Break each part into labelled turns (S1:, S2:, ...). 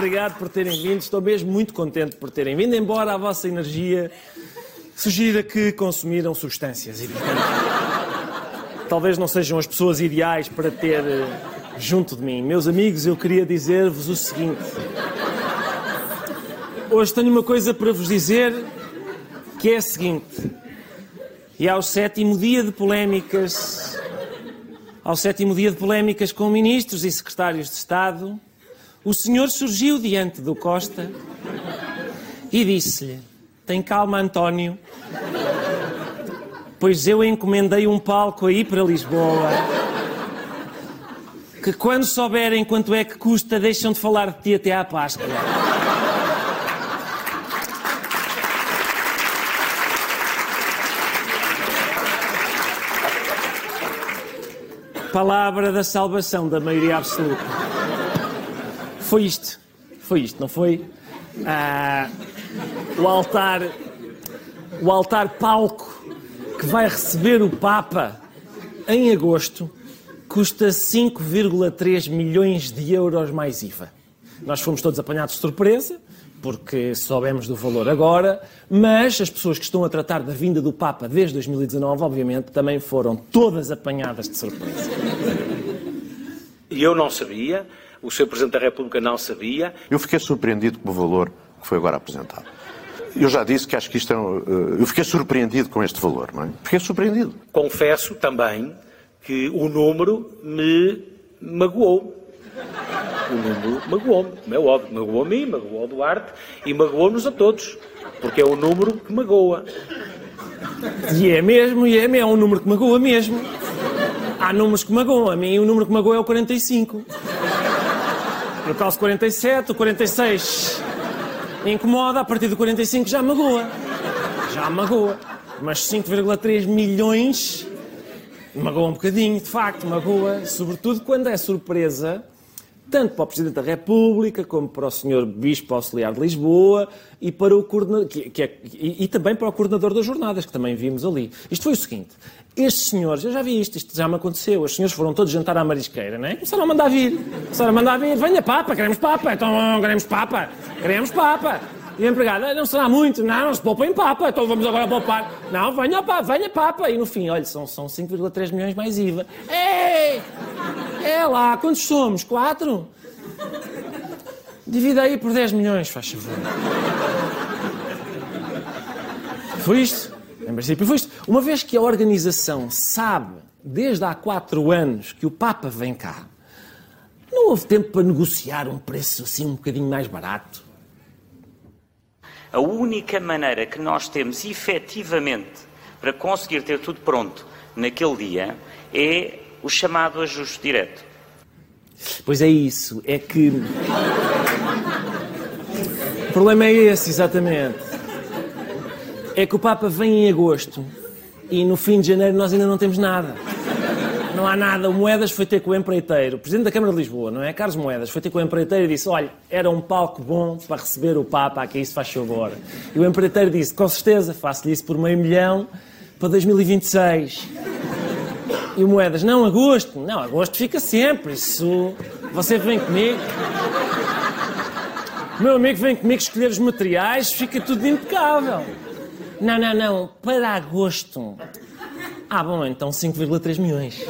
S1: Obrigado por terem vindo. Estou mesmo muito contente por terem vindo, embora a vossa energia sugira que consumiram substâncias. E, portanto, talvez não sejam as pessoas ideais para ter eh, junto de mim. Meus amigos, eu queria dizer-vos o seguinte. Hoje tenho uma coisa para vos dizer que é a seguinte. E ao sétimo dia de polémicas, ao sétimo dia de polémicas com ministros e secretários de Estado, o senhor surgiu diante do Costa e disse-lhe: Tem calma, António, pois eu encomendei um palco aí para Lisboa. Que quando souberem quanto é que custa, deixam de falar de ti até à Páscoa. Palavra da salvação da maioria absoluta. Foi isto. Foi isto, não foi? Ah, o altar. O altar palco que vai receber o Papa em agosto custa 5,3 milhões de euros mais IVA. Nós fomos todos apanhados de surpresa, porque soubemos do valor agora, mas as pessoas que estão a tratar da vinda do Papa desde 2019, obviamente, também foram todas apanhadas de surpresa.
S2: E eu não sabia, o Sr. Presidente da República não sabia.
S3: Eu fiquei surpreendido com o valor que foi agora apresentado. Eu já disse que acho que isto é. um, eh, Eu fiquei surpreendido com este valor, não é? Fiquei surpreendido.
S2: Confesso também que o número me magoou. O número magoou-me, como é óbvio. Magoou a mim, magoou ao Duarte e magoou-nos a todos. Porque é o número que magoa.
S1: E é mesmo, e é mesmo, é um número que magoa mesmo. Há números que magoam, a mim o número que magoa é o 45. Eu calço 47, o 46 incomoda, a partir do 45 já magoa. Já magoa. Mas 5,3 milhões magoa um bocadinho, de facto, magoa. Sobretudo quando é surpresa, tanto para o Presidente da República, como para o Sr. Bispo Auxiliar de Lisboa e, para o coordenador, que, que é- e, e também para o coordenador das jornadas, que também vimos ali. Isto foi o seguinte: estes senhores, eu já vi isto, isto já me aconteceu, os senhores foram todos jantar à marisqueira, não é? Começaram a mandar vir, começaram a mandar vir, venha Papa, queremos Papa, então queremos Papa, queremos Papa. E o empregado, "Ah, não será muito, não, não se poupa em Papa, então vamos agora poupar. Não, venha Papa, venha Papa. E no fim, olha, são, são 5,3 milhões mais IVA. Ei! É lá, quantos somos? Quatro? Divida aí por 10 milhões, faz favor. Foi isto. Em princípio foi isto. Uma vez que a organização sabe, desde há quatro anos, que o Papa vem cá, não houve tempo para negociar um preço assim um bocadinho mais barato.
S4: A única maneira que nós temos efetivamente para conseguir ter tudo pronto naquele dia é o chamado ajuste direto.
S1: Pois é isso, é que. O problema é esse, exatamente. É que o Papa vem em agosto e no fim de janeiro nós ainda não temos nada. Não há nada. O Moedas foi ter com o empreiteiro, o Presidente da Câmara de Lisboa, não é? Carlos Moedas, foi ter com o empreiteiro e disse: Olha, era um palco bom para receber o Papa, aqui isso faz favor. E o empreiteiro disse: Com certeza, faço-lhe isso por meio milhão para 2026. E o Moedas, não, agosto. Não, agosto fica sempre. Isso. Você vem comigo. Meu amigo vem comigo escolher os materiais, fica tudo impecável. Não, não, não. Para agosto. Ah, bom, então 5,3 milhões.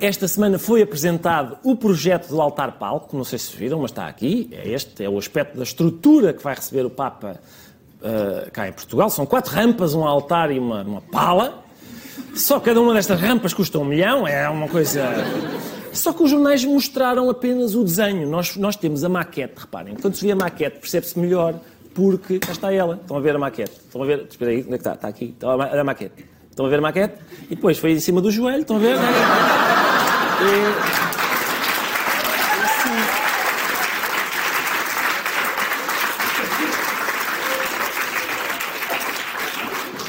S1: Esta semana foi apresentado o projeto do altar palco, não sei se viram, mas está aqui. É este, é o aspecto da estrutura que vai receber o Papa ah, cá em Portugal. São quatro rampas, um altar e uma, uma pala. Só cada uma destas rampas custa um milhão, é uma coisa. Só que os jornais mostraram apenas o desenho. Nós, nós temos a maquete, reparem. Quando se vê a maquete, percebe-se melhor porque cá está ela. Estão a ver a maquete. Estão a ver. Espera aí, onde é que está? Está aqui. Ver a maquete. Estão a ver a maquete? E depois foi em cima do joelho. Estão a ver?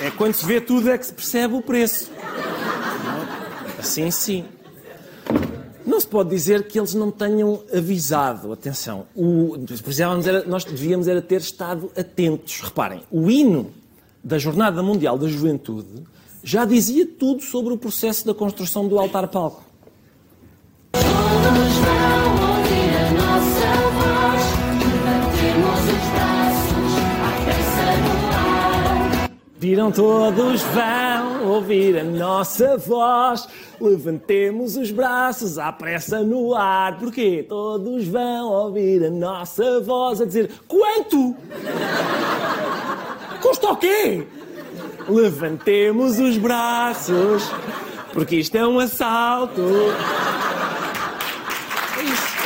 S1: E... É quando se vê tudo é que se percebe o preço. Assim sim. Não se pode dizer que eles não tenham avisado. Atenção, o, nós devíamos era ter estado atentos. Reparem, o hino da Jornada Mundial da Juventude já dizia tudo sobre o processo da construção do altar-palco. Todos vão ouvir a nossa voz, levantemos os braços à pressa no ar. Viram todos vão ouvir a nossa voz, levantemos os braços à pressa no ar. Porquê? Todos vão ouvir a nossa voz a dizer quanto? Custa o quê? Levantemos os braços, porque isto é um assalto. É isso.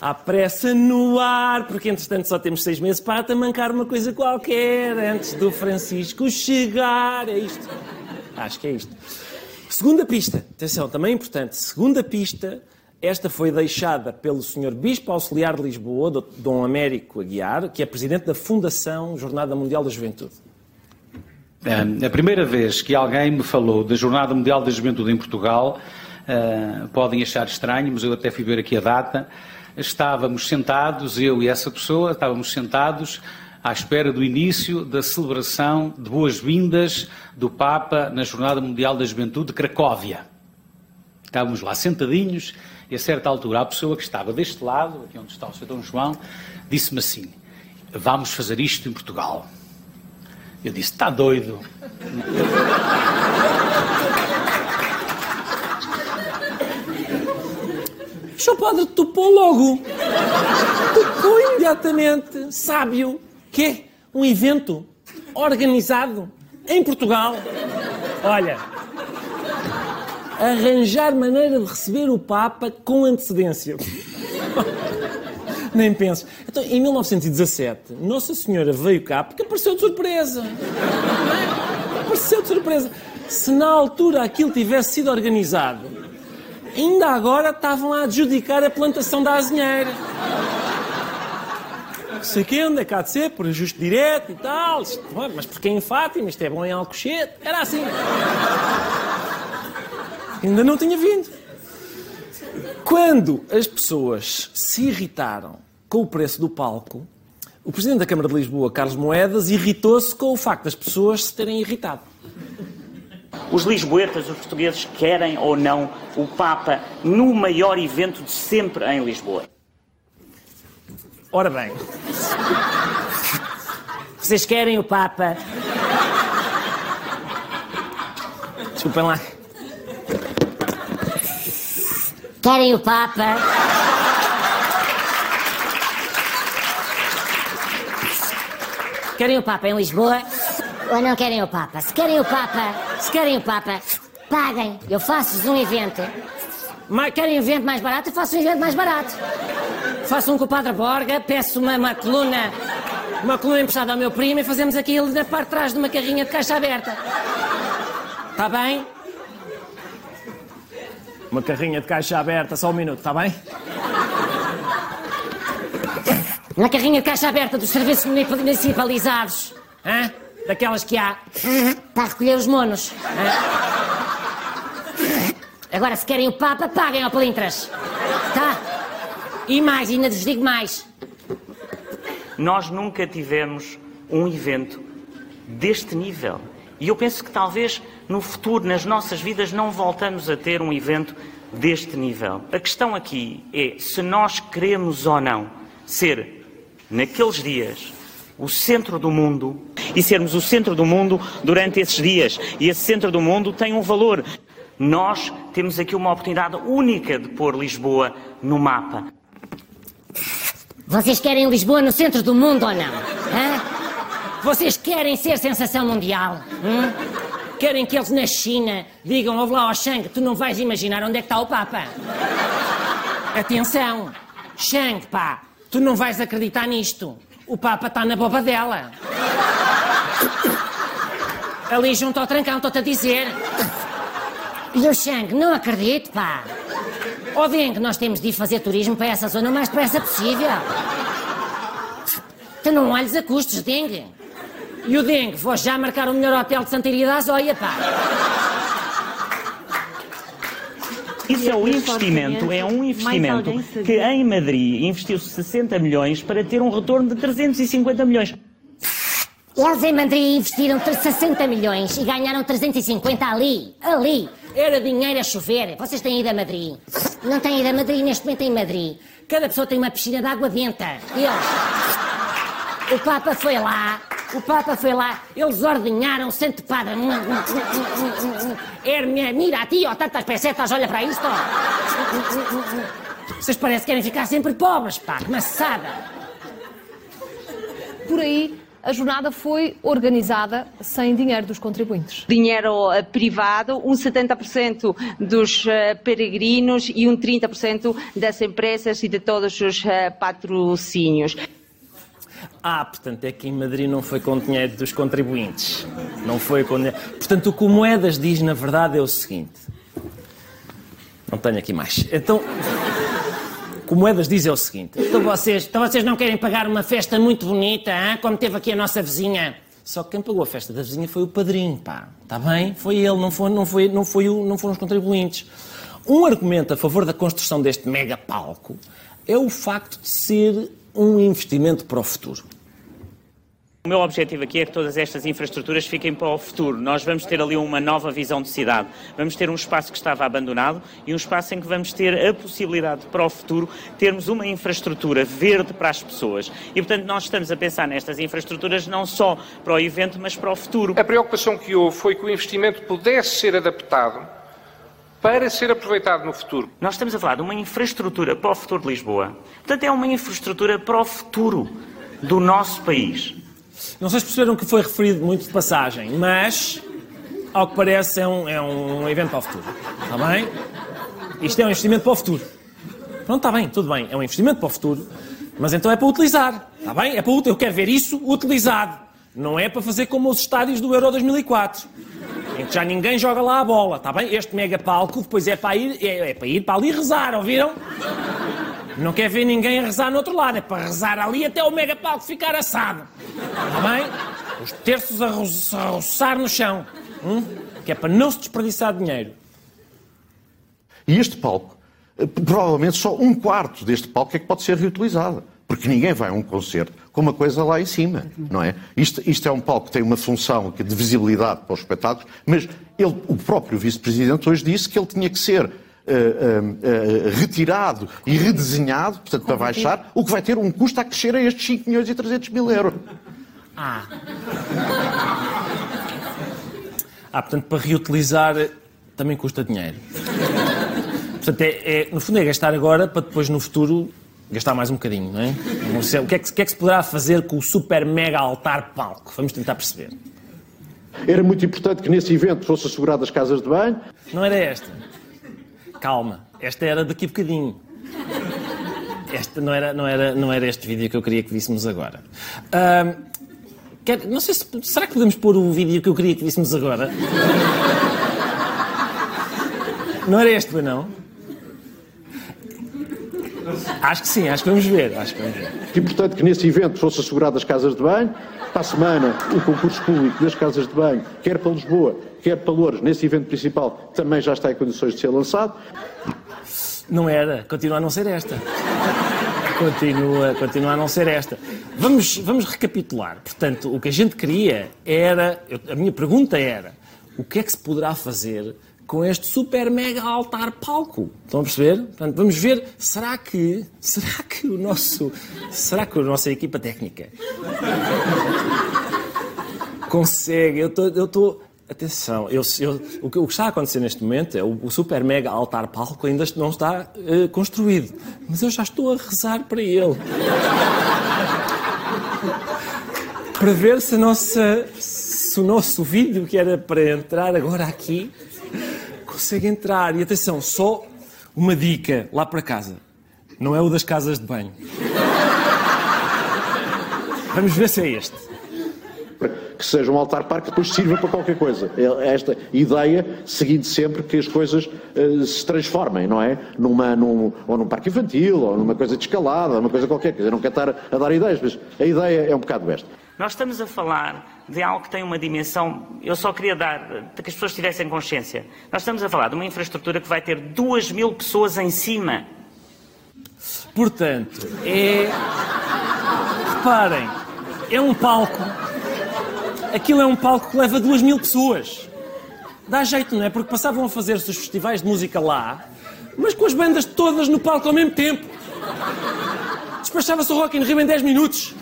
S1: Há pressa no ar, porque entretanto só temos seis meses para tamancar uma coisa qualquer antes do Francisco chegar. É isto. Acho que é isto. Segunda pista, atenção, também importante. Segunda pista esta foi deixada pelo Sr. Bispo Auxiliar de Lisboa, Dom Américo Aguiar, que é presidente da Fundação Jornada Mundial da Juventude.
S5: A primeira vez que alguém me falou da Jornada Mundial da Juventude em Portugal, uh, podem achar estranho, mas eu até fui ver aqui a data. Estávamos sentados, eu e essa pessoa, estávamos sentados à espera do início da celebração de boas-vindas do Papa na Jornada Mundial da Juventude de Cracóvia. Estávamos lá sentadinhos e a certa altura, a pessoa que estava deste lado, aqui onde está o Sr. Dom João, disse-me assim: Vamos fazer isto em Portugal. Eu disse: Está doido.
S1: Sr. Padre topou logo. Topou imediatamente. Sábio. Que é um evento organizado em Portugal. Olha, arranjar maneira de receber o Papa com antecedência. Nem penso. Então, em 1917, Nossa Senhora veio cá porque apareceu de surpresa. Apareceu de surpresa. Se na altura aquilo tivesse sido organizado, ainda agora estavam a adjudicar a plantação da azinheira. Sei o quê, onde é que há de ser, por ajuste direto e tal. Mas porque é em Fátima, isto é bom em Alcochete. Era assim. Ainda não tinha vindo. Quando as pessoas se irritaram com o preço do palco, o Presidente da Câmara de Lisboa, Carlos Moedas, irritou-se com o facto das pessoas se terem irritado.
S4: Os lisboetas, os portugueses, querem ou não o Papa no maior evento de sempre em Lisboa.
S1: Ora bem. Vocês querem o Papa? Desculpem lá.
S6: Querem o Papa? Querem o Papa em Lisboa? Ou não querem o Papa? Se querem o Papa, se querem o Papa, paguem. Eu faço-vos um evento. Mas querem um evento mais barato? Eu faço um evento mais barato. Faço um com o Padre Borga, peço uma, uma coluna, uma coluna emprestada ao meu primo e fazemos aquilo na parte de trás de uma carrinha de caixa aberta. Está bem?
S1: Uma carrinha de caixa aberta, só um minuto, está bem?
S6: Na carrinha de caixa aberta dos serviços municipalizados. Hã? Daquelas que há. Para recolher os monos. Hã? Agora, se querem o Papa, paguem ao Palintras. Tá? E mais, ainda vos digo mais.
S4: Nós nunca tivemos um evento deste nível. E eu penso que talvez no futuro, nas nossas vidas, não voltamos a ter um evento deste nível. A questão aqui é se nós queremos ou não ser, naqueles dias, o centro do mundo e sermos o centro do mundo durante esses dias. E esse centro do mundo tem um valor. Nós temos aqui uma oportunidade única de pôr Lisboa no mapa.
S6: Vocês querem Lisboa no centro do mundo ou não? Vocês querem ser sensação mundial? Hum? querem que eles na China digam, ouve lá ao Shang, tu não vais imaginar onde é que está o Papa. Atenção, Shang, pá, tu não vais acreditar nisto. O Papa está na boba dela. Ali junto ao trancão, estou-te a dizer. E o Shang, não acredito, pá. Ó Deng, nós temos de ir fazer turismo para essa zona o mais depressa possível. Tu não olhes a custos, Deng. E o Deng, vou já marcar o melhor hotel de Santaria da Azóia, pá.
S4: Isso é o investimento, é um investimento que em Madrid investiu-se 60 milhões para ter um retorno de 350 milhões.
S6: Eles em Madrid investiram 60 milhões e ganharam 350 ali, ali. Era dinheiro a chover. Vocês têm ido a Madrid. Não têm ido a Madrid neste momento em Madrid. Cada pessoa tem uma piscina de água benta. Eles. O Papa foi lá. O Papa foi lá. Eles ordenharam Santo Padre. Hermia, mira a ti, ó, tantas pesetas, olha para isto. Vocês parecem que querem ficar sempre pobres, pá. Que maçada.
S7: Por aí a jornada foi organizada sem dinheiro dos contribuintes.
S8: Dinheiro uh, privado, um 70% dos uh, peregrinos e um 30% das empresas e de todos os uh, patrocínios.
S1: Ah, portanto, é que em Madrid não foi com dinheiro dos contribuintes. Não foi com dinheiro. Portanto, o que o Moedas diz, na verdade, é o seguinte. Não tenho aqui mais. Então o Moedas diz é o seguinte: então vocês, então vocês não querem pagar uma festa muito bonita, hein? como teve aqui a nossa vizinha? Só que quem pagou a festa da vizinha foi o padrinho, pá. Está bem? Foi ele, não, foi, não, foi, não, foi o, não foram os contribuintes. Um argumento a favor da construção deste mega palco é o facto de ser um investimento para o futuro.
S4: O meu objetivo aqui é que todas estas infraestruturas fiquem para o futuro. Nós vamos ter ali uma nova visão de cidade. Vamos ter um espaço que estava abandonado e um espaço em que vamos ter a possibilidade para o futuro termos uma infraestrutura verde para as pessoas. E, portanto, nós estamos a pensar nestas infraestruturas não só para o evento, mas para o futuro.
S9: A preocupação que houve foi que o investimento pudesse ser adaptado para ser aproveitado no futuro.
S4: Nós estamos a falar de uma infraestrutura para o futuro de Lisboa. Portanto, é uma infraestrutura para o futuro do nosso país.
S1: Não sei se perceberam que foi referido muito de passagem, mas, ao que parece, é um, é um evento para o futuro. Está bem? Isto é um investimento para o futuro. Pronto, está bem, tudo bem. É um investimento para o futuro, mas então é para utilizar. Está bem? É para Eu quero ver isso utilizado. Não é para fazer como os estádios do Euro 2004. Em que já ninguém joga lá a bola, está bem? Este mega palco depois é para ir, é, é para ir para ali rezar, ouviram? Não quer ver ninguém a rezar no outro lado, é para rezar ali até o mega palco ficar assado. Está bem? Os terços a roçar no chão. Hum? Que é para não se desperdiçar dinheiro.
S3: E este palco, eh, provavelmente só um quarto deste palco é que pode ser reutilizado. Porque ninguém vai a um concerto com uma coisa lá em cima, não é? Isto, isto é um palco que tem uma função de visibilidade para os espetáculos, mas ele, o próprio vice-presidente hoje disse que ele tinha que ser Uh, uh, uh, retirado e redesenhado, portanto, para baixar, o que vai ter um custo a crescer a estes 5 milhões e 300 mil euros.
S1: Ah. Ah, portanto, para reutilizar também custa dinheiro. Portanto, é, é, no fundo é gastar agora para depois no futuro gastar mais um bocadinho, não é? O que é que, que, é que se poderá fazer com o super mega altar palco? Vamos tentar perceber.
S3: Era muito importante que nesse evento fosse assegurado as casas de banho.
S1: Não era esta. Calma, esta era daqui a bocadinho. Esta não era, não, era, não era este vídeo que eu queria que víssemos agora. Uh, quer, não sei se. Será que podemos pôr o vídeo que eu queria que víssemos agora? não era este, não? Acho que sim, acho que vamos ver. Acho que vamos ver.
S3: Importante que nesse evento fosse assegurado as casas de banho. Para a semana, o concurso público das casas de banho, quer para Lisboa, quer para Louros, nesse evento principal, também já está em condições de ser lançado.
S1: Não era, continua a não ser esta. Continua, continua a não ser esta. Vamos, vamos recapitular. Portanto, o que a gente queria era. A minha pergunta era: o que é que se poderá fazer com este super mega altar palco. Estão a perceber? Portanto, vamos ver, será que, será que o nosso, será que a nossa equipa técnica consegue, eu estou, eu estou, atenção, eu, eu, o, que, está a acontecer neste momento é o, o super mega altar palco ainda não está uh, construído, mas eu já estou a rezar para ele. para ver se nossa se o nosso vídeo que era para entrar agora aqui consegue entrar. E atenção, só uma dica lá para casa. Não é o das casas de banho. Vamos ver se é este.
S3: Que seja um altar parque que depois sirva para qualquer coisa. É esta ideia, seguindo sempre que as coisas uh, se transformem, não é? Numa, num, ou num parque infantil, ou numa coisa de escalada, uma coisa qualquer. Eu não quero estar a dar ideias, mas a ideia é um bocado esta.
S4: Nós estamos a falar de algo que tem uma dimensão. Eu só queria dar, para que as pessoas tivessem consciência. Nós estamos a falar de uma infraestrutura que vai ter duas mil pessoas em cima.
S1: Portanto, é. Reparem, é um palco. Aquilo é um palco que leva duas mil pessoas. Dá jeito, não é? Porque passavam a fazer-se os festivais de música lá, mas com as bandas todas no palco ao mesmo tempo. Despachava-se o Rock in Rio em 10 minutos.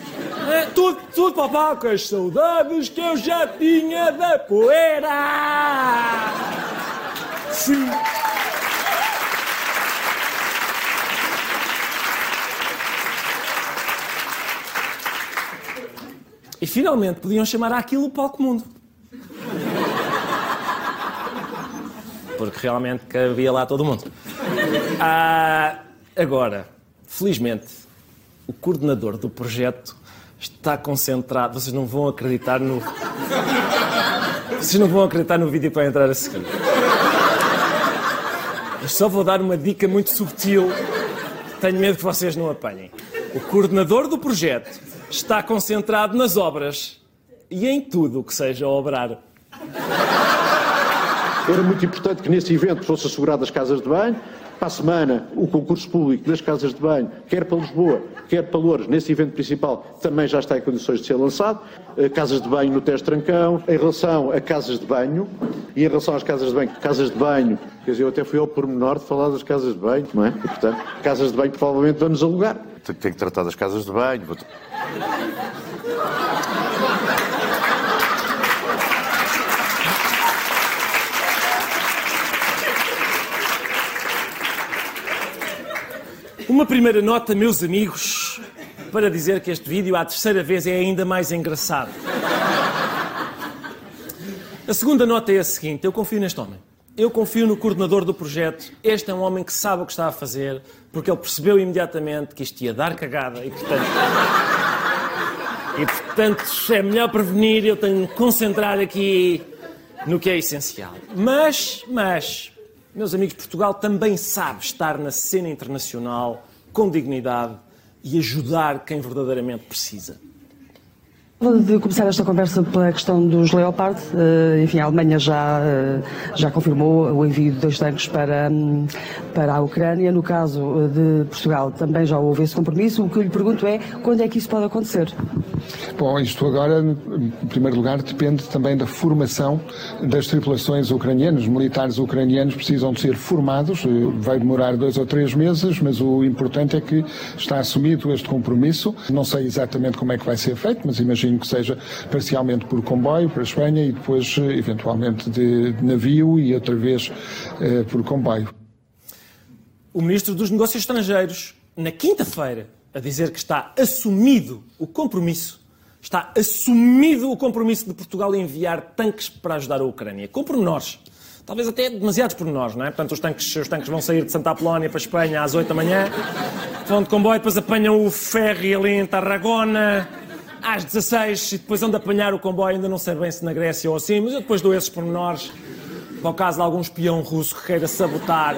S1: É, tudo, tudo para palco. As saudades que eu já tinha da poeira. Sim. E finalmente podiam chamar aquilo o palco mundo. Porque realmente cabia lá todo mundo. Ah, agora, felizmente, o coordenador do projeto está concentrado. Vocês não vão acreditar no. Vocês não vão acreditar no vídeo para entrar a seguir. Eu só vou dar uma dica muito subtil. Tenho medo que vocês não apanhem. O coordenador do projeto está concentrado nas obras e em tudo o que seja obrar.
S3: Era muito importante que nesse evento fosse assegurado as casas de banho, para a semana, o concurso público das casas de banho, quer para Lisboa, quer para Louros, nesse evento principal, também já está em condições de ser lançado. Eh, casas de banho no Teste Trancão. Em relação a casas de banho, e em relação às casas de banho, casas de banho, quer dizer, eu até fui ao pormenor de falar das casas de banho, não é? E, portanto, casas de banho provavelmente vamos alugar. Tenho que tratar das casas de banho. Vou...
S1: Uma primeira nota, meus amigos, para dizer que este vídeo, à terceira vez, é ainda mais engraçado. A segunda nota é a seguinte: eu confio neste homem. Eu confio no coordenador do projeto. Este é um homem que sabe o que está a fazer, porque ele percebeu imediatamente que isto ia dar cagada e, portanto. E, portanto, é melhor prevenir. Eu tenho de concentrar aqui no que é essencial. Mas, mas, meus amigos, Portugal também sabe estar na cena internacional com dignidade e ajudar quem verdadeiramente precisa.
S10: De começar esta conversa pela questão dos Leopard, eh, enfim, a Alemanha já, eh, já confirmou o envio de dois tanques para, hum, para a Ucrânia. No caso eh, de Portugal, também já houve esse compromisso. O que eu lhe pergunto é quando é que isso pode acontecer?
S11: Bom, isto agora, em primeiro lugar, depende também da formação das tripulações ucranianas. Os militares ucranianos precisam de ser formados, vai demorar dois ou três meses, mas o importante é que está assumido este compromisso. Não sei exatamente como é que vai ser feito, mas imagino que seja parcialmente por comboio para a Espanha e depois, eventualmente, de navio e outra vez eh, por comboio.
S1: O Ministro dos Negócios Estrangeiros, na quinta-feira, a dizer que está assumido o compromisso, está assumido o compromisso de Portugal enviar tanques para ajudar a Ucrânia, com pormenores. Talvez até demasiados pormenores, não é? Portanto, os tanques, os tanques vão sair de Santa Apolónia para a Espanha às 8 da manhã, vão de comboio, depois apanham o ferry ali em Tarragona, às 16 e depois vão de apanhar o comboio, ainda não sei bem se na Grécia ou assim, mas eu depois dou esses pormenores. Para o caso de algum espião russo que queira sabotar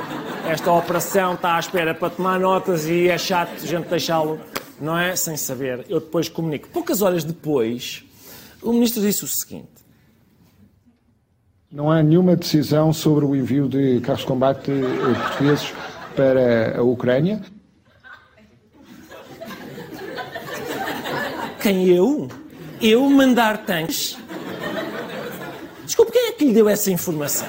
S1: esta operação, está à espera para tomar notas e é chato a gente deixá-lo, não é? Sem saber. Eu depois comunico. Poucas horas depois, o ministro disse o seguinte:
S11: Não há nenhuma decisão sobre o envio de carros de combate eh, portugueses para a Ucrânia.
S1: Quem eu? Eu mandar tanques? Desculpe, quem é que lhe deu essa informação?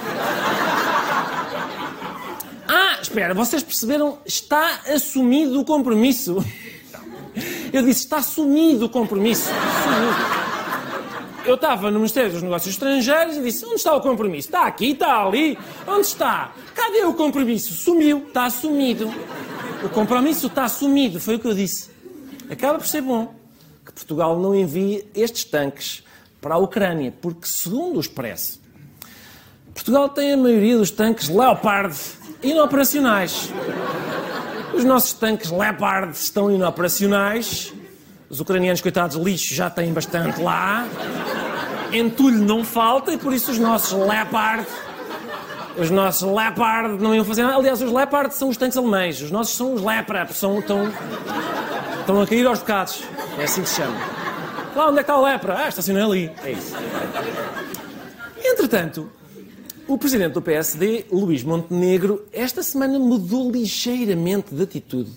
S1: Ah, espera, vocês perceberam? Está assumido o compromisso. Eu disse, está assumido o compromisso. Assumido. Eu estava no Ministério dos Negócios Estrangeiros e disse, onde está o compromisso? Está aqui, está ali. Onde está? Cadê o compromisso? Sumiu, está assumido. O compromisso está assumido, foi o que eu disse. Acaba por ser bom que Portugal não envie estes tanques para a Ucrânia, porque, segundo o Expresso, Portugal tem a maioria dos tanques Leopard inoperacionais. Os nossos tanques Leopard estão inoperacionais. Os ucranianos, coitados, lixo já têm bastante lá. Entulho não falta e por isso os nossos Leopard. Os nossos Leopard não iam fazer nada. Aliás, os Leopard são os tanques alemães. Os nossos são os Lepra, são, estão, estão a cair aos bocados. É assim que se chama. Lá onde é que está o Lepra? Ah, estacionei ali. É isso. Entretanto, o presidente do PSD, Luís Montenegro, esta semana mudou ligeiramente de atitude.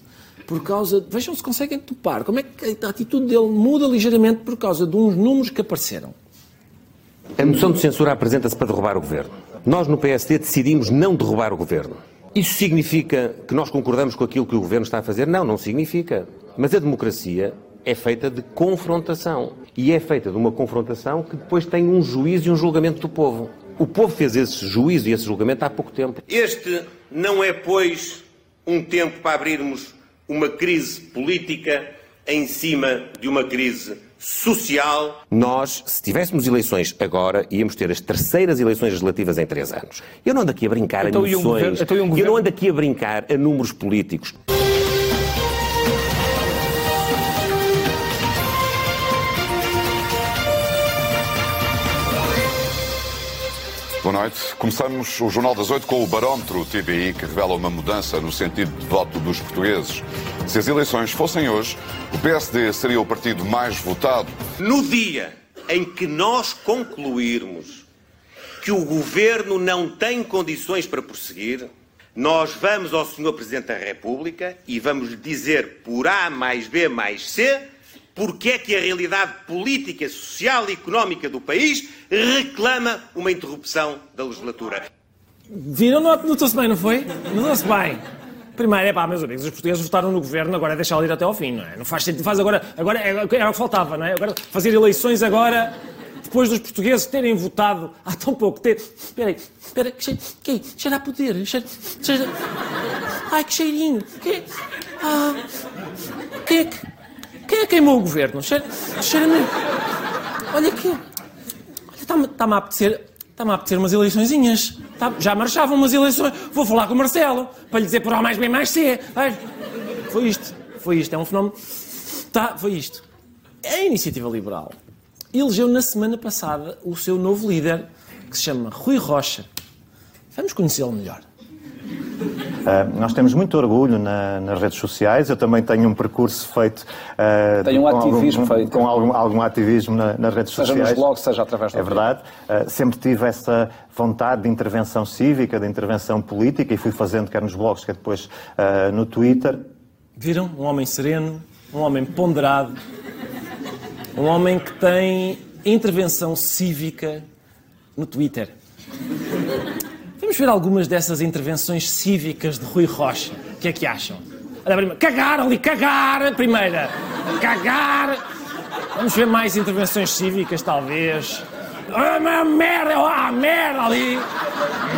S1: Por causa. Vejam se conseguem topar. Como é que a atitude dele muda ligeiramente por causa de uns números que apareceram.
S12: A moção de censura apresenta-se para derrubar o governo. Nós, no PSD, decidimos não derrubar o governo. Isso significa que nós concordamos com aquilo que o governo está a fazer? Não, não significa. Mas a democracia é feita de confrontação. E é feita de uma confrontação que depois tem um juízo e um julgamento do povo. O povo fez esse juízo e esse julgamento há pouco tempo.
S13: Este não é, pois, um tempo para abrirmos uma crise política em cima de uma crise social.
S12: Nós, se tivéssemos eleições agora, íamos ter as terceiras eleições legislativas em três anos. Eu não ando aqui a brincar
S14: Então,
S12: a
S14: e um
S12: emoções.
S14: governo- então, um
S12: Eu não ando aqui a brincar a números políticos.
S15: Boa noite. Começamos o Jornal das Oito com o barómetro TVI, que revela uma mudança no sentido de voto dos portugueses. Se as eleições fossem hoje, o PSD seria o partido mais votado.
S13: No dia em que nós concluirmos que o governo não tem condições para prosseguir, nós vamos ao Sr. Presidente da República e vamos lhe dizer por A mais B mais C porque é que a realidade política, social e económica do país reclama uma interrupção da legislatura.
S1: Viram? Not- Notou-se bem, não foi? Notou-se bem. Primeiro, é pá, meus amigos, os portugueses votaram no governo, agora é deixá-lo ir até ao fim, não é? Não faz sentido, faz agora, agora é, era o que faltava, não é? Agora fazer eleições agora, depois dos portugueses terem votado há tão pouco tempo. Espera aí, espera, que cheiro, que é? cheira a poder, cheira, cheira... Ai, que cheirinho, que Ah, quem é que, quem é que queimou o governo? Cheira, cheira mesmo. Olha aqui, olha, está-me está-me a apetecer, está-me a apetecer umas eleiçõezinhas. Tá- já marchavam umas eleições. Vou falar com o Marcelo para lhe dizer por A mais B mais C. Vai. Foi isto. Foi isto. É um fenómeno. Tá, foi isto. A Iniciativa Liberal elegeu na semana passada o seu novo líder, que se chama Rui Rocha. Vamos conhecê-lo melhor.
S16: Uh, nós temos muito orgulho na- nas redes sociais. Eu também tenho um percurso feito. uh,
S14: Tem um
S16: com
S14: ativismo
S16: algum,
S14: feito.
S16: Com algum, algum ativismo na- nas redes
S14: Seja
S16: sociais.
S14: nos blogs, seja através do
S16: É verdade. Uh, sempre tive essa vontade de intervenção cívica, de intervenção política, e fui fazendo quer nos blogs, quer depois uh, no Twitter.
S1: Viram? Um homem sereno, um homem ponderado, um homem que tem intervenção cívica no Twitter. Vamos ver algumas dessas intervenções cívicas de Rui Rocha. O que é que acham? Cagar ali, cagar, primeira. Cagar. Vamos ver mais intervenções cívicas, talvez. Ah, merda, ah, merda ali.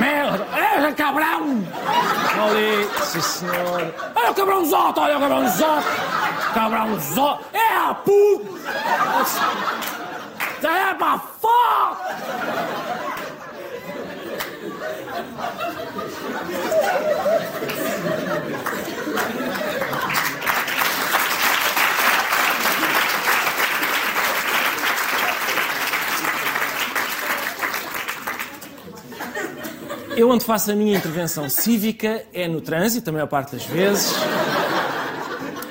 S1: Merda. É, cabrão. Ali, sim senhor. Olha o cabrãozote, olha o cabrãozote. Cabrãozote. É a puta. É pra fora. Eu onde faço a minha intervenção cívica é no trânsito, a maior parte das vezes.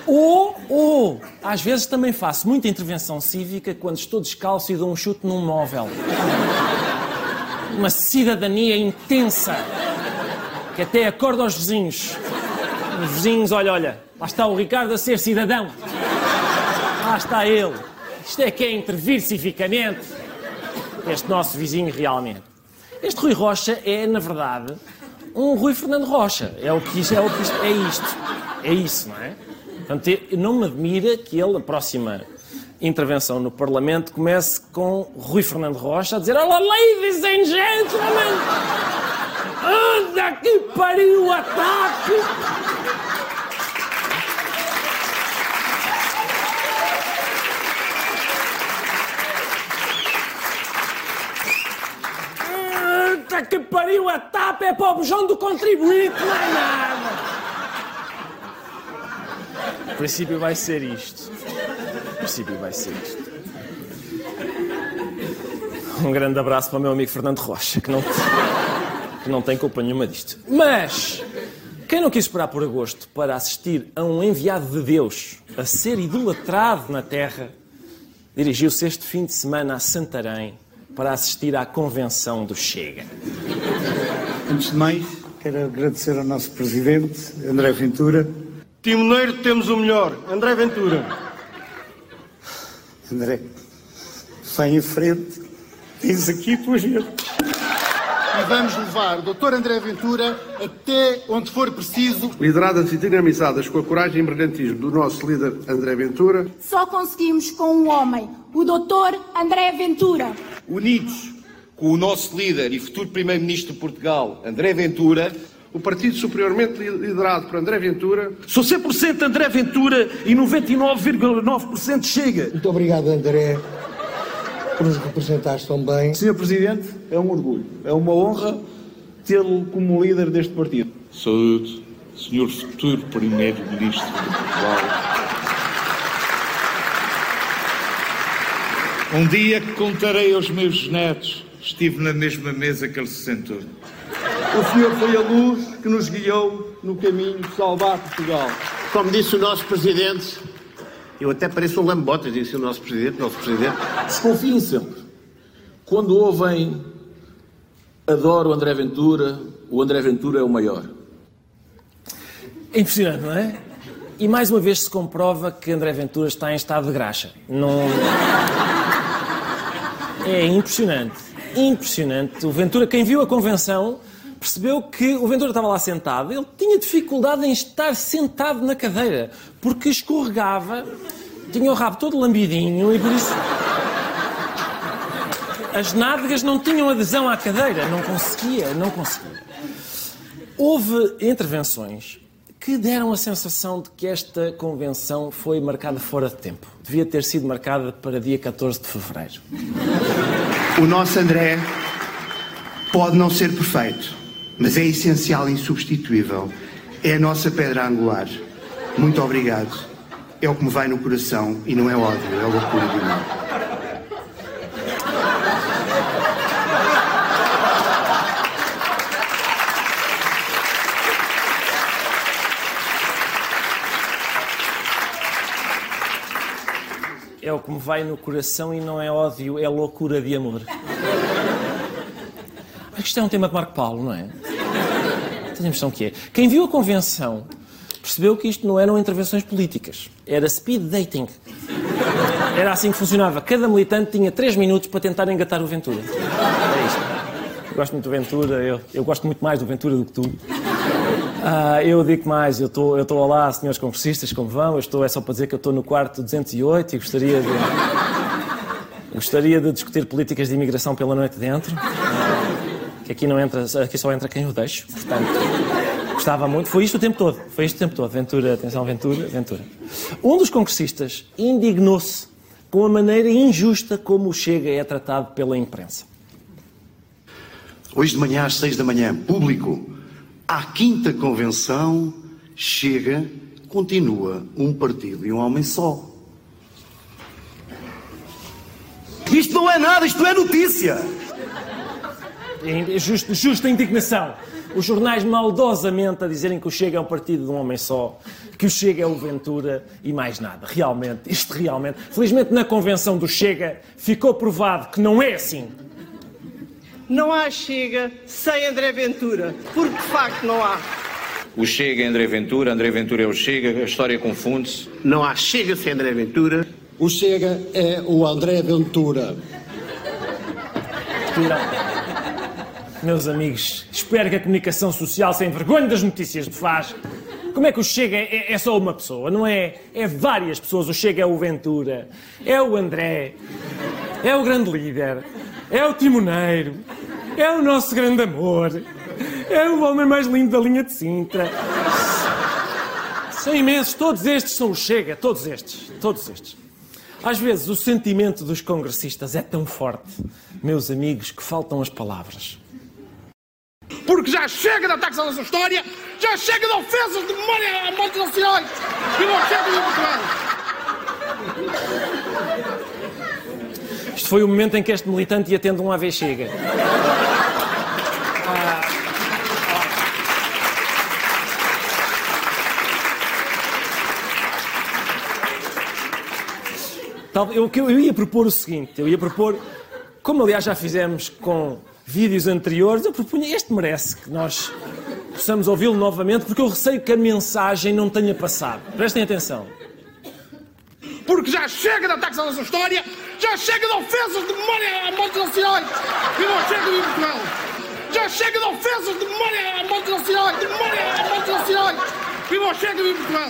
S1: Ou, ou, às vezes também faço muita intervenção cívica quando estou descalço e dou um chute num móvel. Uma cidadania intensa, que até acorda aos vizinhos. Os vizinhos, olha, olha, lá está o Ricardo a ser cidadão. Lá está ele. Isto é que é intervir civicamente. Este nosso vizinho realmente. Este Rui Rocha é, na verdade, um Rui Fernando Rocha. É o que isto é, o que isto, é isto. É isso, não é? Portanto, não me admira que ele, a próxima intervenção no Parlamento, comece com Rui Fernando Rocha a dizer Olá, ladies and gentlemen! Anda que pariu o ataque! Para o bujão do contribuinte, não é nada. O princípio vai ser isto. O princípio vai ser isto. Um grande abraço para o meu amigo Fernando Rocha, que não, que não tem culpa nenhuma disto. Mas, quem não quis esperar por agosto para assistir a um enviado de Deus a ser idolatrado na terra, dirigiu-se este fim de semana a Santarém para assistir à convenção do Chega.
S14: Antes de mais, quero agradecer ao nosso presidente, André Ventura. Timoneiro, temos o melhor, André Ventura. André, vem em frente, diz aqui a tua gente.
S17: E vamos levar o Dr. André Ventura até onde for preciso.
S18: Lideradas e dinamizadas com a coragem e brilhantismo do nosso líder André Ventura.
S19: Só conseguimos com um homem, o Dr. André Ventura.
S18: Unidos com o nosso líder e futuro Primeiro-Ministro de Portugal, André Ventura, o partido superiormente liderado por André Ventura.
S20: Sou 100% André Ventura e 99,9% chega.
S21: Muito obrigado, André, por nos representares tão bem.
S18: Senhor Presidente, é um orgulho, é uma honra tê-lo como líder deste partido.
S22: Saúde, Senhor futuro Primeiro-Ministro de Portugal.
S18: Um dia que contarei aos meus netos, estive na mesma mesa que ele se sentou. O Senhor foi a luz que nos guiou no caminho de salvar Portugal.
S23: Como disse o nosso Presidente, eu até pareço um lambotas, disse o nosso Presidente, nosso Presidente.
S20: Desconfiem sempre. Quando ouvem adoro o André Ventura, o André Ventura é o maior.
S1: É impressionante, não é? E mais uma vez se comprova que André Ventura está em estado de graxa. Não... É impressionante. Impressionante. O Ventura, quem viu a convenção, percebeu que o Ventura estava lá sentado. Ele tinha dificuldade em estar sentado na cadeira, porque escorregava, tinha o rabo todo lambidinho e por isso. As nádegas não tinham adesão à cadeira, não conseguia, não conseguia. Houve intervenções que deram a sensação de que esta convenção foi marcada fora de tempo. Devia ter sido marcada para dia 14 de fevereiro.
S24: O nosso André pode não ser perfeito, mas é essencial e insubstituível. É a nossa pedra angular. Muito obrigado. É o que me vai no coração e não é ódio, é loucura de mal.
S1: É o que me vai no coração e não é ódio, é loucura de amor. Isto é um tema de Marco Paulo, não é? Tenho a impressão que é. Quem viu a convenção percebeu que isto não eram intervenções políticas, era speed dating. Era assim que funcionava. Cada militante tinha 3 minutos para tentar engatar o Ventura. É isto. Eu gosto muito do Ventura, eu, eu gosto muito mais do Ventura do que tu. Ah, eu digo mais, eu estou eu estou lá, senhores congressistas, como vão? Eu estou, é só para dizer que eu estou no quarto 208 e gostaria de. Gostaria de discutir políticas de imigração pela noite dentro. Que aqui não entra, aqui só entra quem eu deixo. Portanto, gostava muito. Foi isto o tempo todo. Foi isto o tempo todo. Ventura, atenção, Ventura, Ventura. Um dos congressistas indignou-se com a maneira injusta como o Chega é tratado pela imprensa.
S24: Hoje de manhã às seis da manhã, público, à quinta convenção, chega, continua um partido e um homem só.
S20: Isto não é nada, isto é notícia.
S1: É justo, justa indignação. Os jornais maldosamente a dizerem que o Chega é um partido de um homem só, que o Chega é o Ventura e mais nada. Realmente, isto realmente. Felizmente na convenção do Chega ficou provado que não é assim.
S25: Não há Chega sem André Ventura, porque de facto não há.
S18: O Chega é André Ventura, André Ventura é o Chega, a história confunde-se.
S24: Não há Chega sem André Ventura.
S21: O Chega é o André Ventura.
S1: Meus amigos, espero que a comunicação social sem vergonha das notícias de faz. Como é que o Chega é, é, só uma pessoa, não é? É várias pessoas. O Chega é o Ventura, é o André, é o grande líder, é o timoneiro, é o nosso grande amor, é o homem mais lindo da linha de Sintra. São imensos, todos estes são o Chega, todos estes, todos estes. Às vezes o sentimento dos congressistas é tão forte, meus amigos, que faltam as palavras.
S26: Porque já chega de ataques à nossa história, já chega de ofensas de memória a mortes nacionais. E não chega de Portugal.
S1: Isto foi o momento em que este militante ia tendo um AV chega. Eu, eu ia propor o seguinte, eu ia propor, como aliás já fizemos com vídeos anteriores, eu propunha, este merece que nós possamos ouvi-lo novamente, porque eu receio que a mensagem não tenha passado. Prestem atenção.
S26: Porque já chega de ataques à nossa história, já chega de ofensas de memória a mortes nacionais. E não chega de Portugal. Já chega de ofensas de memória a mortes nacionais. De memória a mortes nacionais. E não chega de Portugal.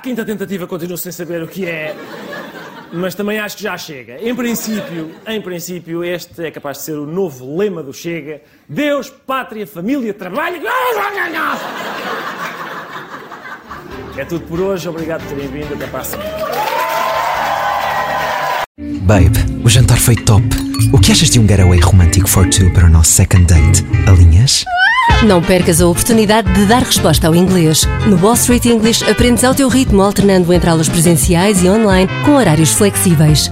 S1: À quinta tentativa continuo sem saber o que é, mas também acho que já chega. Em princípio, em princípio, este é capaz de ser o novo lema do Chega. Deus, pátria, família, trabalho. É tudo por hoje, obrigado por terem vindo, até para a.
S27: Babe, o jantar foi top. O que achas de um getaway romântico for two para o nosso second date? Alinhas?
S28: Não percas a oportunidade de dar resposta ao inglês. No Wall Street English aprendes ao teu ritmo, alternando entre aulas presenciais e online com horários flexíveis.